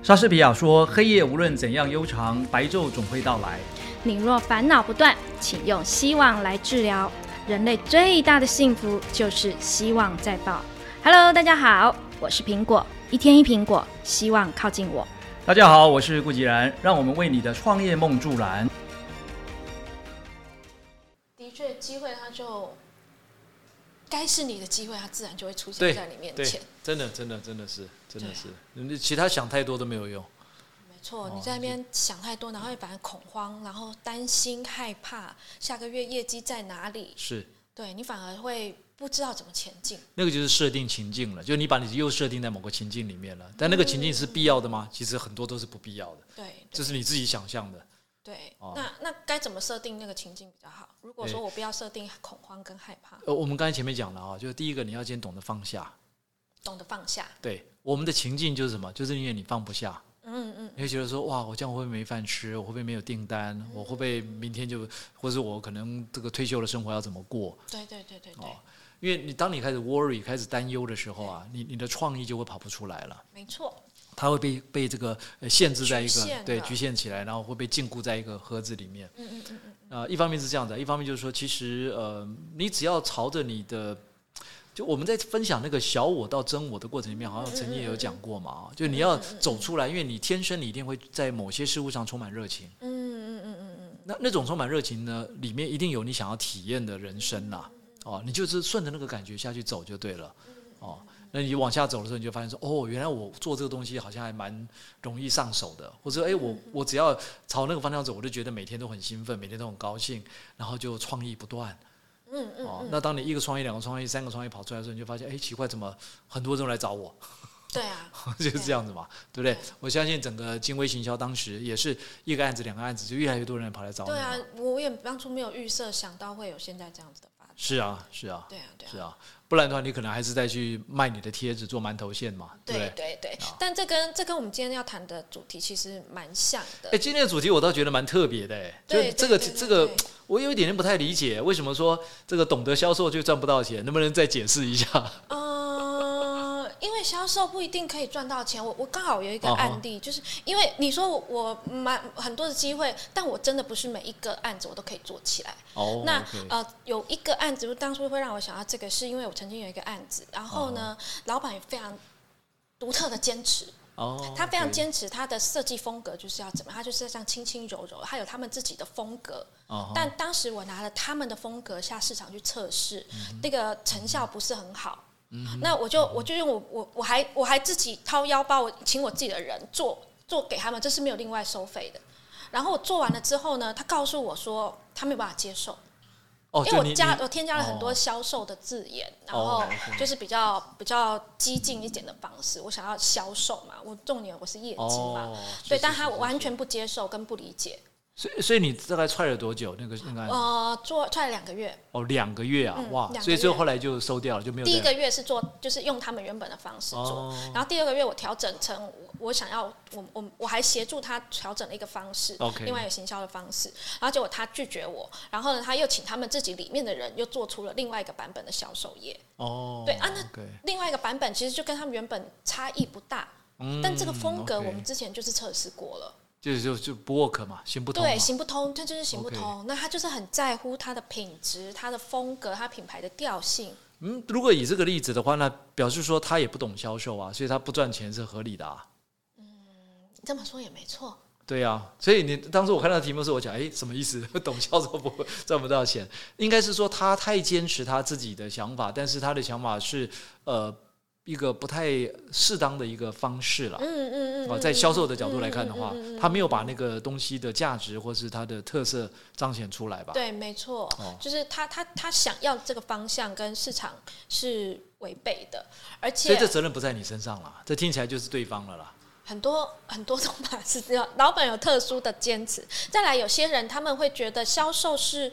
莎士比亚说：“黑夜无论怎样悠长，白昼总会到来。你若烦恼不断，请用希望来治疗。人类最大的幸福就是希望在爆。Hello，大家好，我是苹果，一天一苹果，希望靠近我。”大家好，我是顾吉然，让我们为你的创业梦助燃。的确，机会它就该是你的机会，它自然就会出对现在你面前。，真的，真的，真的是，真的对是，你其他想太多都没有用。没错，哦你在那边想太多，然后反而恐慌，然后担心、害怕下个月业绩在哪里，是，对你反而会不知道怎么前进。那个就是设定情境了，就你把你又设定在某个情境里面了。但那个情境是必要的吗？其实很多都是不必要的，对，这是你自己想象的。对。哦那那该怎么设定那个情境比较好？如果说我不要设定恐慌跟害怕，呃，我们刚才前面讲了啊，就是第一个你要先懂得放下。懂得放下。对，我们的情境就是什么？就是因为你放不下，嗯嗯，你会觉得说，哇，我这样会不会没饭吃？我会不会没有订单？我会不会明天就，或者我可能这个退休的生活要怎么过？对对对对对，哦，因为你当你开始 worry、开始担忧的时候啊，你你的创意就会跑不出来了。没错。它会被被这个呃限制在一个对局限起来，然后会被禁锢在一个盒子里面。嗯嗯嗯嗯，呃，一方面是这样的，一方面就是说，其实呃，你只要朝着你的，就我们在分享那个小我到真我的过程里面，好像曾经也有讲过嘛，啊，就你要走出来，因为你天生你一定会在某些事物上充满热情。嗯嗯嗯嗯嗯，那那种充满热情呢，里面一定有你想要体验的人生啦。哦，你就是顺着那个感觉下去走就对了。哦，那你往下走的时候，你就发现说，哦，原来我做这个东西好像还蛮容易上手的，或者哎，我我只要朝那个方向走，我就觉得每天都很兴奋，每天都很高兴，然后就创意不断。嗯嗯那当你一个创意、两个创意、三个创意跑出来的时候，你就发现，哎，奇怪，怎么很多人来找我？对啊，就是这样子嘛，对不对对？我相信整个金威行销当时也是一个案子、两个案子，就越来越多人跑来找我。对啊，我也当初没有预设想到会有现在这样子的发展。是啊，是啊，对啊，对啊，是啊，不然的话，你可能还是再去卖你的贴纸做馒头线嘛，对不对对？对对啊。但这跟这跟我们今天要谈的主题其实蛮像的哎，。今天的主题我倒觉得蛮特别的，哎，就，这个这个，我有一点点不太理解，为什么说这个懂得销售就赚不到钱？能不能再解释一下？嗯，因为销售不一定可以赚到钱。我我刚好有一个案例，就是因为你说我我蛮很多的机会，但我真的不是每一个案子我都可以做起来。哦那呃，有一个案子，当初会让我想到这个，是因为我曾经有一个案子，然后呢，老板也非常独特的坚持，哦，他非常坚持他的设计风格就是要怎么，他就是要这样轻轻柔柔，他有他们自己的风格。哦但当时我拿了他们的风格下市场去测试，嗯那个成效不是很好。那我就我就用我我我还我还自己掏腰包，我请我自己的人做做给他们，这是没有另外收费的。然后我做完了之后呢，他告诉我说他没有办法接受，哦，因为我加我添加了很多哦销售的字眼，然哦后就是比较比较激进一点的方式。我想要销售嘛，我重点我是业绩嘛，哦，对，是但他完全不接受跟不理解。所以所以你大概踹了多久？那个那个案子？呃，做踹了两个月，哦，两个月啊，嗯哇！所以最后后来就收掉了，就没有第一个月是做就是用他们原本的方式做，哦。然后第二个月我调整成我我想要我我我还协助他调整了一个方式另外一个行销的方式，然后结果他拒绝我，然后呢他又请他们自己里面的人又做出了另外一个版本的销售页，哦，对啊那另外一个版本其实就跟他们原本差异不大，嗯但这个风格我们之前就是测试过了。就就就不 work 嘛，行不通。对，行不通，他就是行不通。那他就是很在乎他的品质、他的风格、他品牌的调性。嗯，如果以这个例子的话，那表示说他也不懂销售啊，所以他不赚钱是合理的啊。嗯这么说也没错。对啊，所以你当时我看到题目的时候，我讲，哎，什么意思？懂销售不赚不到钱，应该是说他太坚持他自己的想法，但是他的想法是呃一个不太适当的一个方式了。嗯嗯嗯。啊，嗯在销售的角度来看的话他没有把那个东西的价值或是它的特色彰显出来吧？对，没错，哦就是他他他想要这个方向跟市场是违背的，而所以这责任不在你身上了，这听起来就是对方了啦。很多很多种法是这样，老板有特殊的坚持。再来，有些人他们会觉得销售是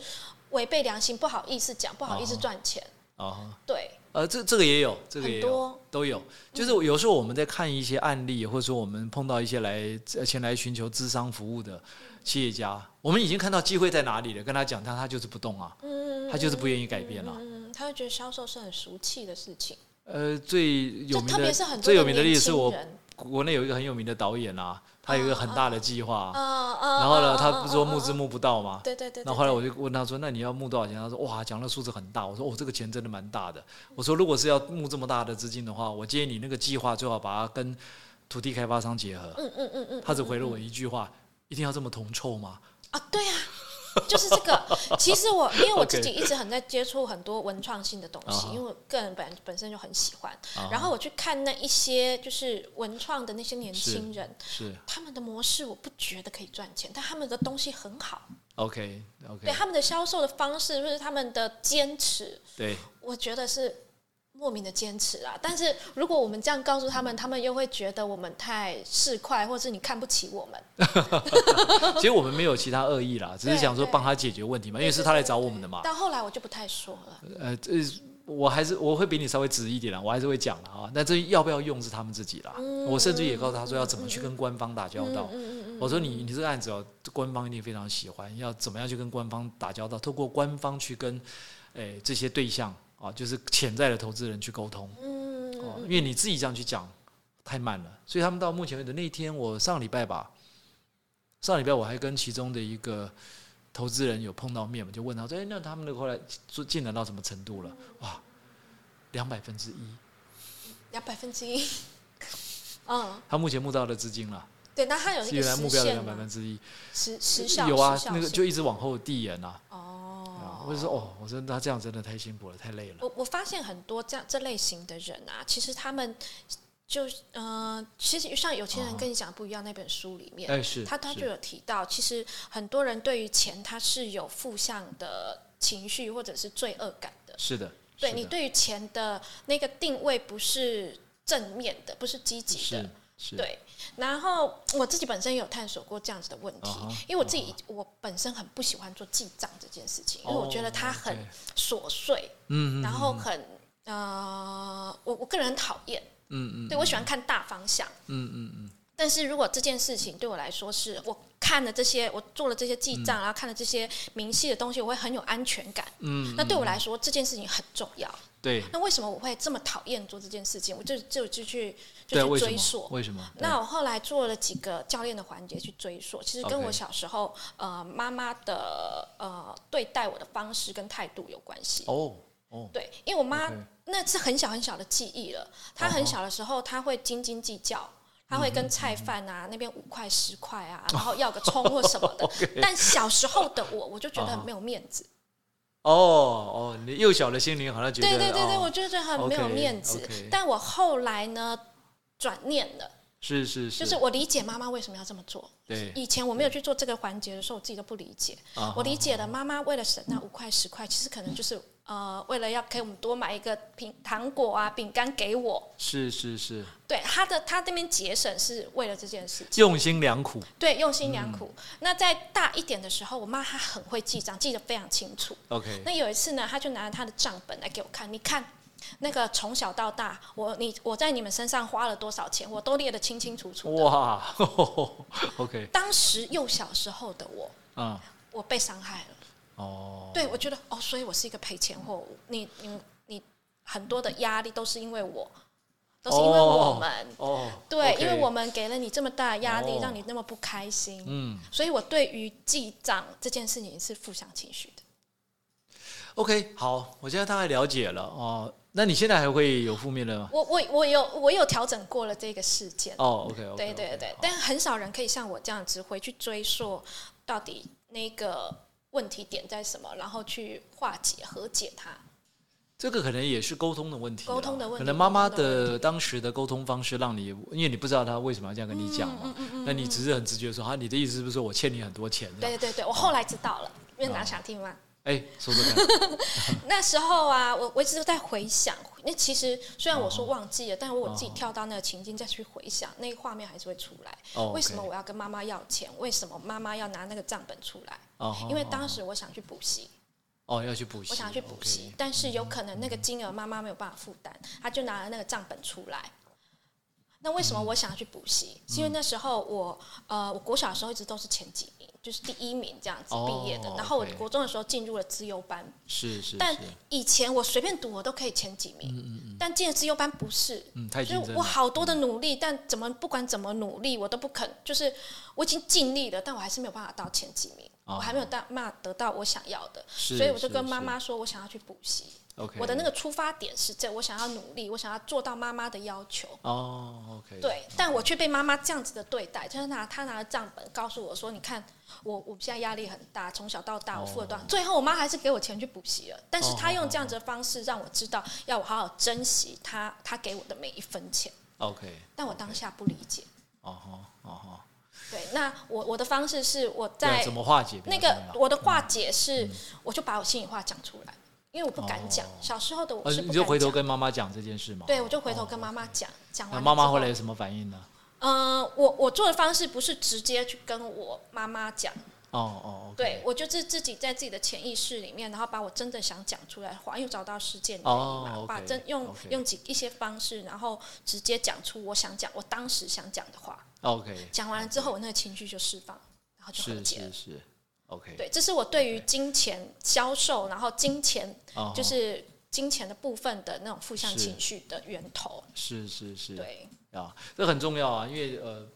违背良心，不好意思讲，不好意思哦赚钱。啊，对，呃，这这个也有，这个也有，都有。就是有时候我们在看一些案例，或者说我们碰到一些来呃前来寻求智商服务的企业家，我们已经看到机会在哪里了，跟他讲，他他就是不动啊，嗯，他就是不愿意改变啊。嗯，他会觉得销售是很俗气的事情，呃，最有名的特别是很最有名的例子是我国内有一个很有名的导演啊，他有一个很大的计划，然后呢，嗯他不是说募资，募不到吗？对对对。那后来我就问他说：“那你要募多少钱？”他说：“哇，讲的数字很大。”我说：“哦，这个钱真的蛮大的。”我说：“如果是要募这么大的资金的话，我建议你那个计划最好把它跟土地开发商结合。”嗯嗯嗯嗯，他只回了我一句话：“一定要这么铜臭吗啊，对啊，就是这个。其实我因为我自己一直很在接触很多文创性的东西因为我个人本本身就很喜欢。啊然后我去看那一些就是文创的那些年轻人，？”是他们的模式我不觉得可以赚钱，但他们的东西很好。OK 对 OK 他们的销售的方式，或者他们的坚持，对我觉得是莫名的坚持啊。但是如果我们这样告诉他们，他们又会觉得我们太市侩，或是你看不起我们。其实我们没有其他恶意啦，只是想说帮他解决问题嘛，因为是他来找我们的嘛。但后来我就不太说了。呃，这我还是我会比你稍微直一点啦，我还是会讲的啊。那这要不要用是他们自己啦。我甚至也告诉他说要怎么去跟官方打交道。嗯嗯嗯我说你你这个案子哦，官方一定非常喜欢，要怎么样去跟官方打交道？透过官方去跟诶、这些对象啊，就是潜在的投资人去沟通嗯因为你自己这样去讲太慢了，所以他们到目前为止那一天我上礼拜吧，上礼拜我还跟其中的一个投资人有碰到面嘛，就问他说：“哎、那他们的后来做进展到什么程度了？”哇，两百分之一，两百分之一。嗯，他目前募到的资金了，对，那他有一个原来目标的两百分？之一，时时效有啊那个就一直往后递延啊。啊哦，我就说哦，我说他这样真的太辛苦了，太累了。我我发现很多这样这类型的人啊，其实他们就呃，其实像有钱人跟你讲不一样，那本书里面，哎，是，他他就有提到，其实很多人对于钱他是有负向的情绪或者是罪恶感的，是的对你对于钱的那个定位不是正面的，不是积极的对，然后我自己本身也有探索过这样子的问题因为我自己我本身很不喜欢做记账这件事情，因为我觉得它很琐碎，嗯，嗯然后很呃，我我个人很讨厌，嗯嗯对我喜欢看大方向。嗯嗯嗯，但是如果这件事情对我来说是我看了这些，我做了这些记账，然后看了这些明细的东西，我会很有安全感。嗯，那对我来说，这件事情很重要。对那为什么我会这么讨厌做这件事情？我就就就去就？去追溯。为什么？那我后来做了几个教练的环节去追溯，其实跟我小时候呃妈妈的呃对待我的方式跟态度有关系。哦哦，对，因为我妈那是很小很小的记忆了。她很小的时候，她会斤斤计较，她会跟菜贩啊那边五块十块啊，然后要个葱或什么的。但小时候的我，我就觉得啊很没有面子。哦哦，你幼小的心灵好像觉得，对对对对，哦我觉得很没有面子。但我后来呢，转念了，是是是，就是我理解妈妈为什么要这么做。对，以前我没有去做这个环节的时候，我自己都不理解。啊我理解了，妈妈为了省那五块十块，其实可能就是呃，为了要给我们多买一个饼糖果啊、饼干给我。是是是，对，他的他那边节省是为了这件事情，用心良苦。对，用心良苦。那在大一点的时候，我妈她很会记账，记得非常清楚。OK，那有一次呢，她就拿着她的账本来给我看，你看。那个从小到大，我你我在你们身上花了多少钱，我都列得清清楚楚的。哇，OK，当时幼小时候的我，啊，我被伤害了。哦，对，我觉得哦，所以我是一个赔钱货物。你你你很多的压力都是因为我，都是因为我们。哦，对 OK 因为我们给了你这么大的压力，哦让你那么不开心，嗯所以我对于记账这件事情是负向情绪的。，OK，好，我现在大概了解了哦。那你现在还会有负面的吗？我我我有我有调整过了这个事件，哦，OK，OK，对对对，但很少人可以像我这样子回去追溯到底那个问题点在什么，然后去化解和解它。这个可能也是沟通的问题，沟通的问题可能妈妈的当时的沟通方式让你，因为你不知道她为什么要这样跟你讲嗯嘛，那你只是很直觉地说，啊，你的意思是不是说我欠你很多钱？对对对，我后来知道了，因为哪哦想听吗？哎，说说看，那时候啊，我我一直都在回想。那其实虽然我哦说忘记了，但是我自己跳到那个情境再去回想，那个画面还是会出来。哦，为什么我要跟妈妈要钱？为什么妈妈要拿那个账本出来？哦，因为哦当时我想去补习，哦要去补习，我想去补习但是有可能那个金额妈妈没有办法负担，她就拿了那个账本出来。那为什么我想要去补习？是因为那时候我呃，我国小的时候一直都是前几名，就是第一名这样子哦毕业的。然后我国中的时候进入了资优班，是是但，以前我随便读我都可以前几名，但进了资优班不是。嗯，太我好多的努力，但怎么不管怎么努力，我都不肯。就是我已经尽力了，但我还是没有办法到前几名，哦我还没有到办法得到我想要的，所以我就跟妈妈说，我想要去补习。我的那个出发点是这，我想要努力，我想要做到妈妈的要求。哦，OK，对，但我却被妈妈这样子的对待，就是拿她拿了账本告诉我说：“你看，我我现在压力很大，从小到大我付了多少。最后我妈还是给我钱去补习了，但是她用这样子的方式让我知道，要我好好珍惜她她给我的每一分钱。OK，但我当下不理解。哦吼哦吼，对，那我我的方式是我对在怎么化解那？个我的化解是，我就把我心里话讲出来，因为我不敢讲。哦小时候的我呃，是不你就回头。跟妈妈讲这件事吗。对，我就回头跟妈妈讲，讲完妈妈后来有什么反应呢？嗯、我我做的方式不是直接去跟我妈妈讲，哦哦对我就是自己在自己的潜意识里面，然后把我真的想讲出来的话，又找到实践原因嘛，把真用用几一些方式，然后直接讲出我想讲，我当时想讲的话。OK，讲完了之后，我那个情绪就释放，然后就是和解了是。是，OK，对，这是我对于金钱销售，然后金钱哦，就是金钱的部分的那种负向情绪的源头。是是是，对，啊，这很重要啊，因为呃，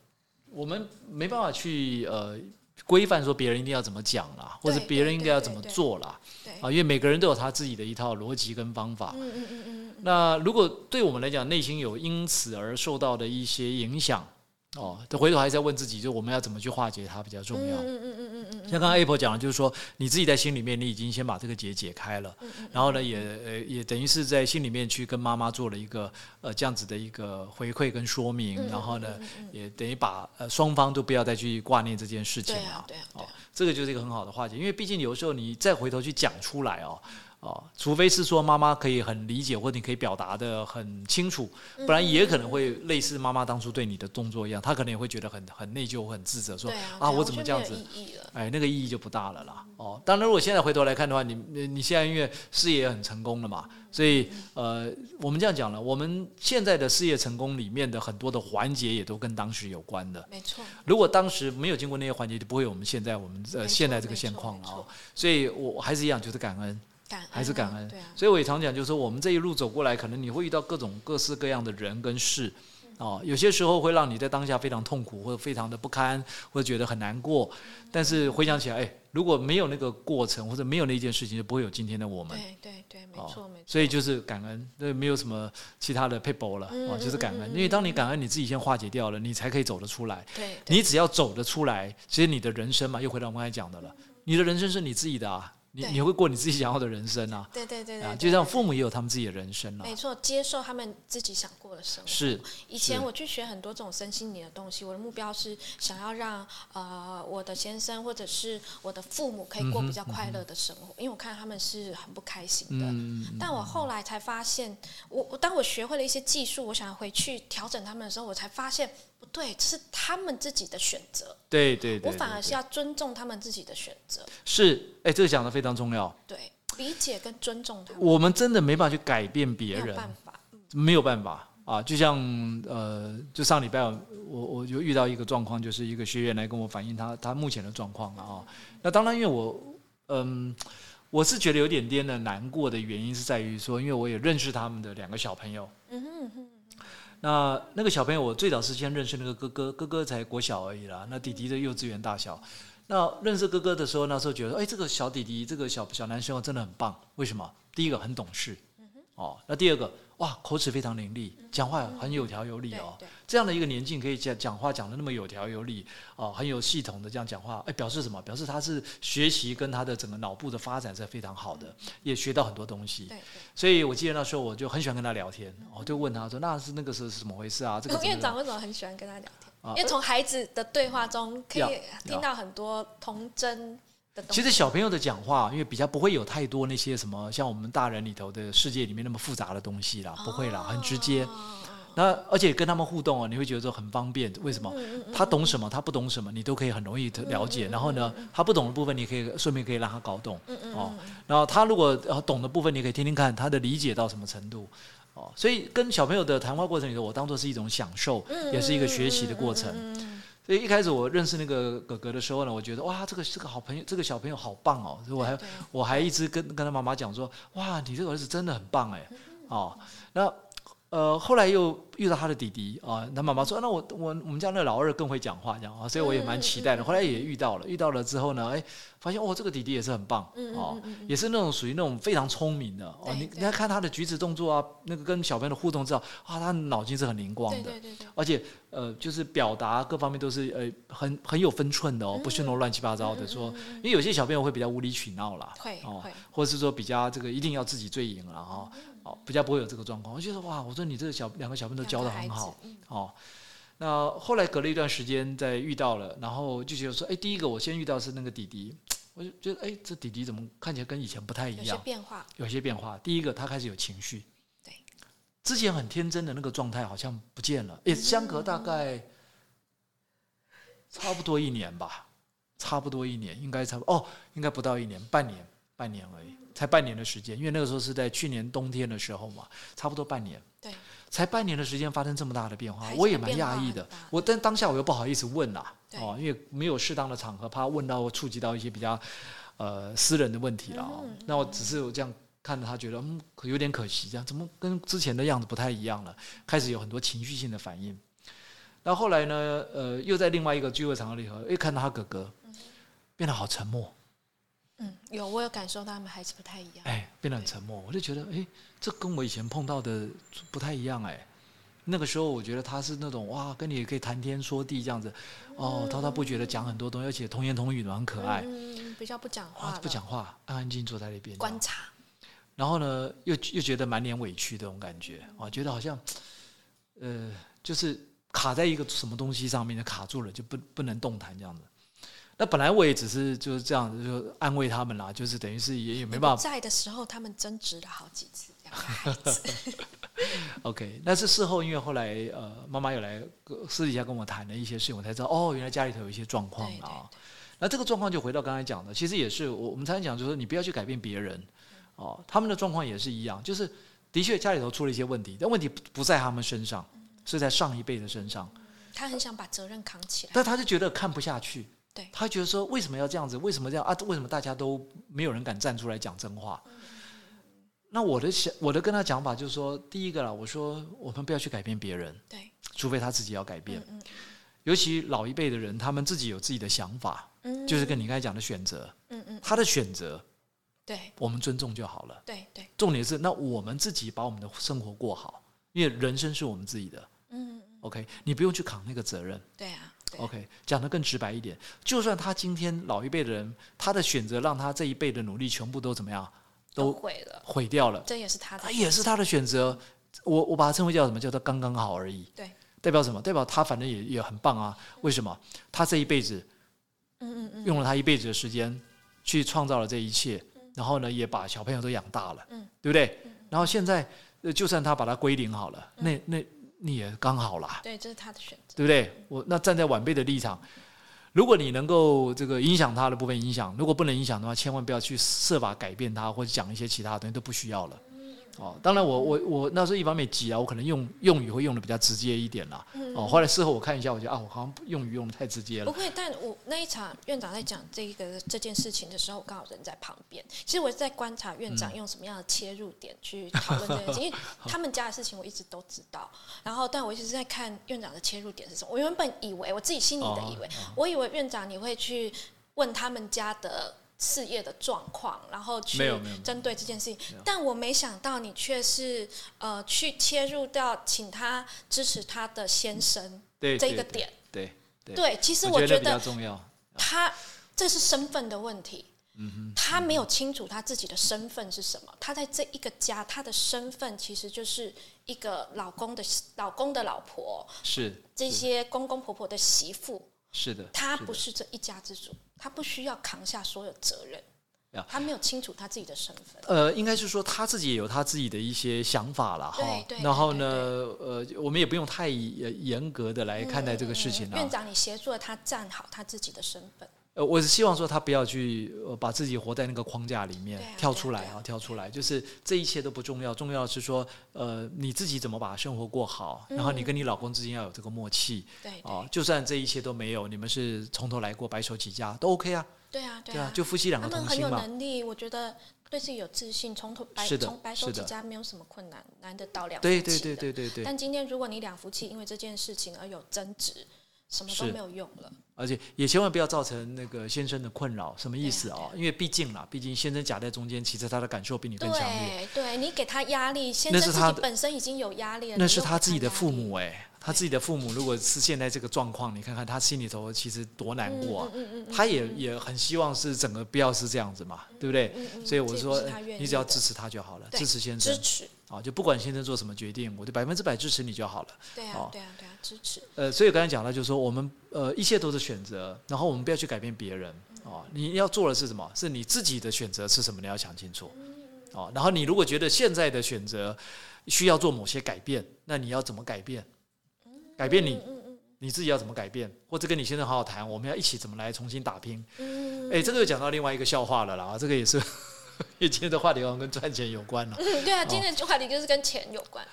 我们没办法去呃规范说别人一定要怎么讲啦，或者别人应该要怎么做啦，啊，因为每个人都有他自己的一套逻辑跟方法。嗯嗯嗯嗯，那如果对我们来讲，内心有因此而受到的一些影响，哦，这回头还是要问自己，就我们要怎么去化解它比较重要。嗯嗯嗯嗯像刚刚 Apple 讲的，就是说你自己在心里面，你已经先把这个结解开了，嗯然后呢，也呃也等于是在心里面去跟妈妈做了一个呃这样子的一个回馈跟说明，嗯然后呢，也等于把呃双方都不要再去挂念这件事情了对啊，对啊，对哦啊，，这个就是一个很好的化解，因为毕竟有时候你再回头去讲出来哦。哦，除非是说妈妈可以很理解，或者你可以表达的很清楚，嗯不然也可能会类似妈妈当初对你的动作一样，她可能也会觉得很很内疚、很自责，说啊，啊，我怎么这样子？哎，那个意义就不大了啦。哦，当然，如果现在回头来看的话，你你你现在因为事业也很成功了嘛，所以呃，我们这样讲了，我们现在的事业成功里面的很多的环节也都跟当时有关的。没错，如果当时没有经过那些环节，就不会有我们现在我们呃现在这个现况了哦。所以我我还是一样，就是感恩，感恩还是感恩。对啊，所以我也常讲，就是说我们这一路走过来，可能你会遇到各种各式各样的人跟事。哦，有些时候会让你在当下非常痛苦，或者非常的不堪，或者觉得很难过。但是回想起来，哎，如果没有那个过程，或者没有那件事情，就不会有今天的我们。对对对，没哦错没错。所以就是感恩，那没有什么其他的 people 了，嗯哦，就是感恩。因为当你感恩，你自己先化解掉了，你才可以走得出来。对，对你只要走得出来，其实你的人生嘛，又回到我们刚才讲的了，你的人生是你自己的啊，你对。你会过你自己想要的人生啊，对对对就像父母也有他们自己的人生啊，没错，接受他们自己想过的生活。是以前我去学很多这种身心灵的东西，我的目标是想要让呃我的先生或者是我的父母可以过比较快乐的生活，因为我看他们是很不开心的。嗯，但我后来才发现，我我当我学会了一些技术，我想回去调整他们的时候，我才发现不对，这是他们自己的选择，对对对，我反而是要尊重他们自己的选择，是，哎，这个讲的非常重要，对，理解跟尊重他们，我们真的没办法去改变没别人，有办法，没有办法。啊，就像呃，就上礼拜我我就遇到一个状况，就是一个学员来跟我反映他他目前的状况了啊。那当然，因为我嗯，我是觉得有点点的难过的原因是在于说，因为我也认识他们的两个小朋友。嗯哼嗯哼，那那个小朋友，我最早是先认识那个哥哥，哥哥才国小而已啦。那弟弟的幼稚园大小。那认识哥哥的时候，那时候觉得，哎，这个小弟弟，这个小小男生，真的很棒。为什么？第一个很懂事，哦，那第二个，哇，口齿非常伶俐，讲话很有条有理哦。对，这样的一个年纪可以讲讲话讲的那么有条有理，哦，很有系统的这样讲话，哎，表示什么？表示他是学习跟他的整个脑部的发展是非常好的，也学到很多东西。所以我记得那时候我就很喜欢跟他聊天，我就问他说：“那是那个时候是怎么回事啊？”这个院长为什么很喜欢跟他聊天？啊因为从孩子的对话中可以听到很多童真。其实小朋友的讲话，因为比较不会有太多那些什么像我们大人里头的世界里面那么复杂的东西啦，不会啦，很直接。哦那而且跟他们互动哦，你会觉得说很方便。为什么？嗯他懂什么，他不懂什么，你都可以很容易的了解。然后呢，他不懂的部分，你可以顺便可以让他搞懂。哦，然后他如果呃懂的部分，你可以听听看他的理解到什么程度。哦，所以跟小朋友的谈话过程里头，我当做是一种享受，也是一个学习的过程。所以一开始我认识那个哥哥的时候呢，我觉得哇，这个这个好朋友，这个小朋友好棒哦，所以我还我还一直跟跟他妈妈讲说，哇，你这个儿子真的很棒哎，哦，那。呃，后来又遇到他的弟弟啊，他妈妈说：“那我我我们家那老二更会讲话，这样啊，所以我也蛮期待的。”后来也遇到了，遇到了之后呢，哎，发现哦，这个弟弟也是很棒哦，也是那种属于那种非常聪明的哦。你你要看他的举止动作啊，那个跟小朋友的互动，知道啊，他脑筋是很灵光的，对对对，而且呃，就是表达各方面都是呃很很有分寸的哦，不是那种乱七八糟的说。因为有些小朋友会比较无理取闹啦，会哦，或者是说比较这个一定要自己最赢了哈。比较不会有这个状况，我觉得哇，我说你这个小两个小朋友都教的很好哦。那后来隔了一段时间再遇到了，然后就觉得说，哎，第一个我先遇到是那个弟弟，我就觉得哎，这弟弟怎么看起来跟以前不太一样？有些变化，有些变化。第一个他开始有情绪，对，之前很天真的那个状态好像不见了。也相隔大概差不多一年吧，差不多一年，应该差不哦，应该不到一年，半年，半年而已。才半年的时间，因为那个时候是在去年冬天的时候嘛，差不多半年。对，才半年的时间发生这么大的变化，我也蛮讶异的。我但当下我又不好意思问啦，哦，因为没有适当的场合，怕问到触及到一些比较呃私人的问题了。那我只是我这样看着他，觉得嗯，有点可惜，这样怎么跟之前的样子不太一样了？开始有很多情绪性的反应。那后来呢？呃，又在另外一个聚会场合里头，又看到他哥哥变得好沉默。嗯，有我有感受到他们还是不太一样。哎，变得很沉默，我就觉得，哎，这跟我以前碰到的不太一样。哎，那个时候我觉得他是那种哇，跟你也可以谈天说地这样子，哦，滔滔不绝的讲很多东西，而且童言童语的，很可爱。嗯，比较不讲话。不讲话，安安静静坐在那边观察。然后呢，又又觉得满脸委屈这种感觉，啊，觉得好像，呃，就是卡在一个什么东西上面，就卡住了，就不不能动弹这样子。那本来我也只是就是这样子，就安慰他们啦，就是等于是也也没办法。在的时候，他们争执了好几次，两个孩子。OK，那是事后，因为后来呃，妈妈有来私底下跟我谈了一些事情，我才知道哦，原来家里头有一些状况啊。那这个状况就回到刚才讲的，其实也是我我们常常讲，就是说你不要去改变别人哦，他们的状况也是一样，就是的确家里头出了一些问题，但问题不在他们身上，是在上一辈的身上。他很想把责任扛起来，但他就觉得看不下去。对他觉得说为什么要这样子？为什么这样啊？为什么大家都没有人敢站出来讲真话？那我的想，我的跟他讲法就是说，第一个啦，我说我们不要去改变别人，对，除非他自己要改变。尤其老一辈的人，他们自己有自己的想法，嗯，就是跟你刚才讲的选择，嗯嗯，他的选择，对，我们尊重就好了。对对，重点是那我们自己把我们的生活过好，因为人生是我们自己的，嗯，OK，你不用去扛那个责任。对啊。OK，讲的更直白一点，就算他今天老一辈的人，他的选择让他这一辈的努力全部都怎么样，都毁了，毁掉了，这也是他的，也是他的选择。我我把它称为叫什么？叫做刚刚好而已。对，代表什么？代表他反正也也很棒啊。为什么？他这一辈子，嗯嗯嗯，用了他一辈子的时间去创造了这一切，然后呢，也把小朋友都养大了，嗯，对不对？然后现在，就算他把它归零好了，那那。你也刚好啦，对，这是他的选择，对不对？我那站在晚辈的立场，如果你能够这个影响他的部分影响，如果不能影响的话，千万不要去设法改变他，或者讲一些其他的东西都不需要了。哦，当然我我我那时候一方面急啊，我可能用用语会用的比较直接一点啦。哦，后来事后我看一下，我觉得啊，我好像用语用的太直接了。不会，但我那一场院长在讲这个这件事情的时候，我刚好人在旁边。其实我在观察院长用什么样的切入点去讨论这件事情，因为他们家的事情我一直都知道。然后，但我一直在看院长的切入点是什么。我原本以为我自己心里的以为，我以为院长你会去问他们家的。事业的状况，然后去针对这件事情，但我没想到你却是呃去切入到请他支持他的先生这个点，对对，其实我觉得他这是身份的问题，他没有清楚他自己的身份是什么，他在这一个家，他的身份其实就是一个老公的老公的老婆，是这些公公婆婆的媳妇。是的，他不是这一家之主，他不需要扛下所有责任。他没有清楚他自己的身份。呃，应该是说他自己也有他自己的一些想法了哈。对然后呢，呃，我们也不用太严格的来看待这个事情了。院长，你协助了他站好他自己的身份。呃，我是希望说他不要去呃把自己活在那个框架里面，啊跳出来对啊。啊跳出来，就是这一切都不重要，重要的是说，呃，你自己怎么把生活过好，然后你跟你老公之间要有这个默契对对。哦，就算这一切都没有，你们是从头来过，白手起家都 OK 啊，对啊对对啊，就夫妻两他们很有个同心嘛，能力，我觉得对自己有自信，从头白从白手起家没有什么困难，难得到两对对夫妻的对对对对，但今天如果你两夫妻因为这件事情而有争执，什么都是没有用了。而且也千万不要造成那个先生的困扰，什么意思？哦因为毕竟啦，毕竟先生夹在中间，其实他的感受比你更强烈。对对，你给他压力，先生自己本身已经有压力了，那是他自己的父母哎、他自己的父母如果是现在这个状况，你看看他心里头其实多难过、啊。嗯嗯嗯嗯他也也很希望是整个不要是这样子嘛，对不对？所以我说你只要支持他就好了，支持先生支持，啊，就不管先生做什么决定，我就百分之百支持你就好了。对啊哦对啊对啊，支持，呃，所以我刚才讲到，就是说我们呃一切都是选择，然后我们不要去改变别人啊。你要做的是什么？是你自己的选择是什么？你要想清楚啊。然后你如果觉得现在的选择需要做某些改变，那你要怎么改变？改变你嗯嗯你自己要怎么改变，或者跟你先生好好谈，我们要一起怎么来重新打拼。嗯哎，这个又讲到另外一个笑话了啦，这个也是，因为今天的话题好像跟赚钱有关了。嗯，对啊，今天的话题就是跟钱有关。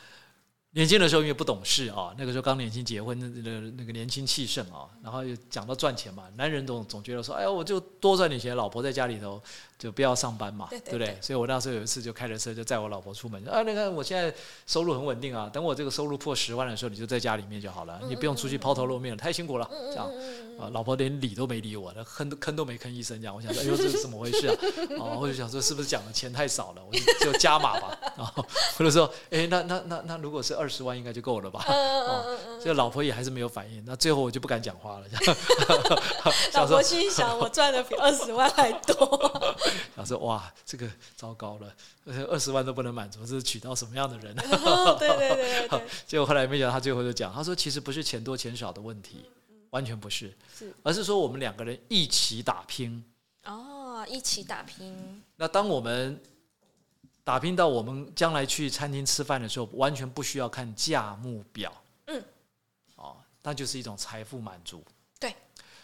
年轻的时候因为不懂事啊，那个时候刚年轻结婚，那个那个年轻气盛啊，然后又讲到赚钱嘛，男人总总觉得说，哎呀，我就多赚点钱，老婆在家里头就不要上班嘛，对对不对对？所以我那时候有一次就开着车就载我老婆出门，啊，那个我现在收入很稳定啊，等我这个收入破十万的时候，你就在家里面就好了，你不用出去抛头露面了，太辛苦了，这样。啊，老婆连理都没理我，那坑都坑都没吭一声，这样，我想说，哎呦，这是怎么回事啊？哦，我就想说，是不是讲的钱太少了，我就就加码吧。然后或者说，哎，那那那那如果是二十万，应该就够了吧？哦，这老婆也还是没有反应，那最后我就不敢讲话了，老婆心想，我赚的比 二十万还多。想说，哇，这个糟糕了，二十万都不能满足，这是娶到什么样的人？对对对对对，结果后来没想到，他最后就讲，他说其实不是钱多钱少的问题，完全不是，是而是说我们两个人一起打拼。哦，一起打拼，那当我们打拼到我们将来去餐厅吃饭的时候，完全不需要看价目表，嗯，哦，那就是一种财富满足。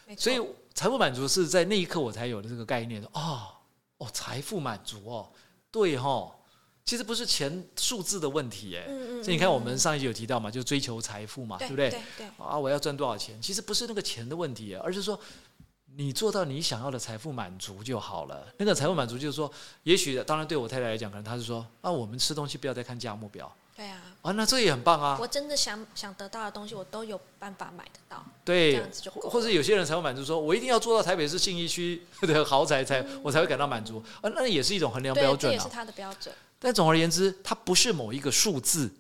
没错所以财富满足是在那一刻我才有的这个概念，哦哦，财富满足哦，对哦、其实不是钱数字的问题，哎、嗯嗯所以你看我们上一集有提到嘛，就追求财富嘛，对不对？对对，啊，我要赚多少钱？其实不是那个钱的问题，而是说你做到你想要的财富满足就好了。那个财富满足就是说，也许当然对我太太来讲，可能她是说啊，我们吃东西不要再看价目表对啊，啊，那这也很棒啊。我真的想想得到的东西，我都有办法买得到。这对样子就，够或或者有些人才会满足说，我一定要做到台北市信义区的豪宅才我才会感到满足啊，那也是一种衡量标准啊。也是他的标准。但总而言之，它不是某一个数字。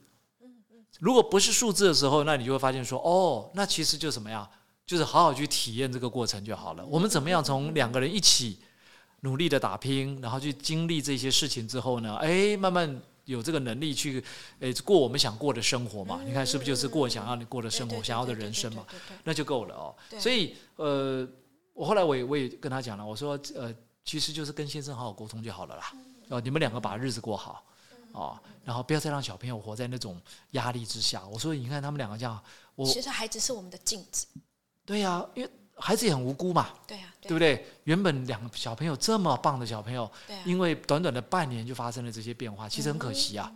如果不是数字的时候，那你就会发现说，哦，那其实就什么样，就是好好去体验这个过程就好了。我们怎么样从两个人一起努力的打拼，然后去经历这些事情之后呢？哎，慢慢有这个能力去，诶，过我们想过的生活嘛？你看是不是就是过想要你过的生活，想要的人生嘛？那就够了哦。所以呃，我后来我也我也跟他讲了，我说呃，其实就是跟先生好好沟通就好了啦。哦，你们两个把日子过好哦，然后不要再让小朋友活在那种压力之下。我说你看他们两个这样，我其实孩子是我们的镜子。对呀、因为孩子也很无辜嘛，对啊，对不对？原本两个小朋友这么棒的小朋友，对啊，因为短短的半年就发生了这些变化，其实很可惜啊，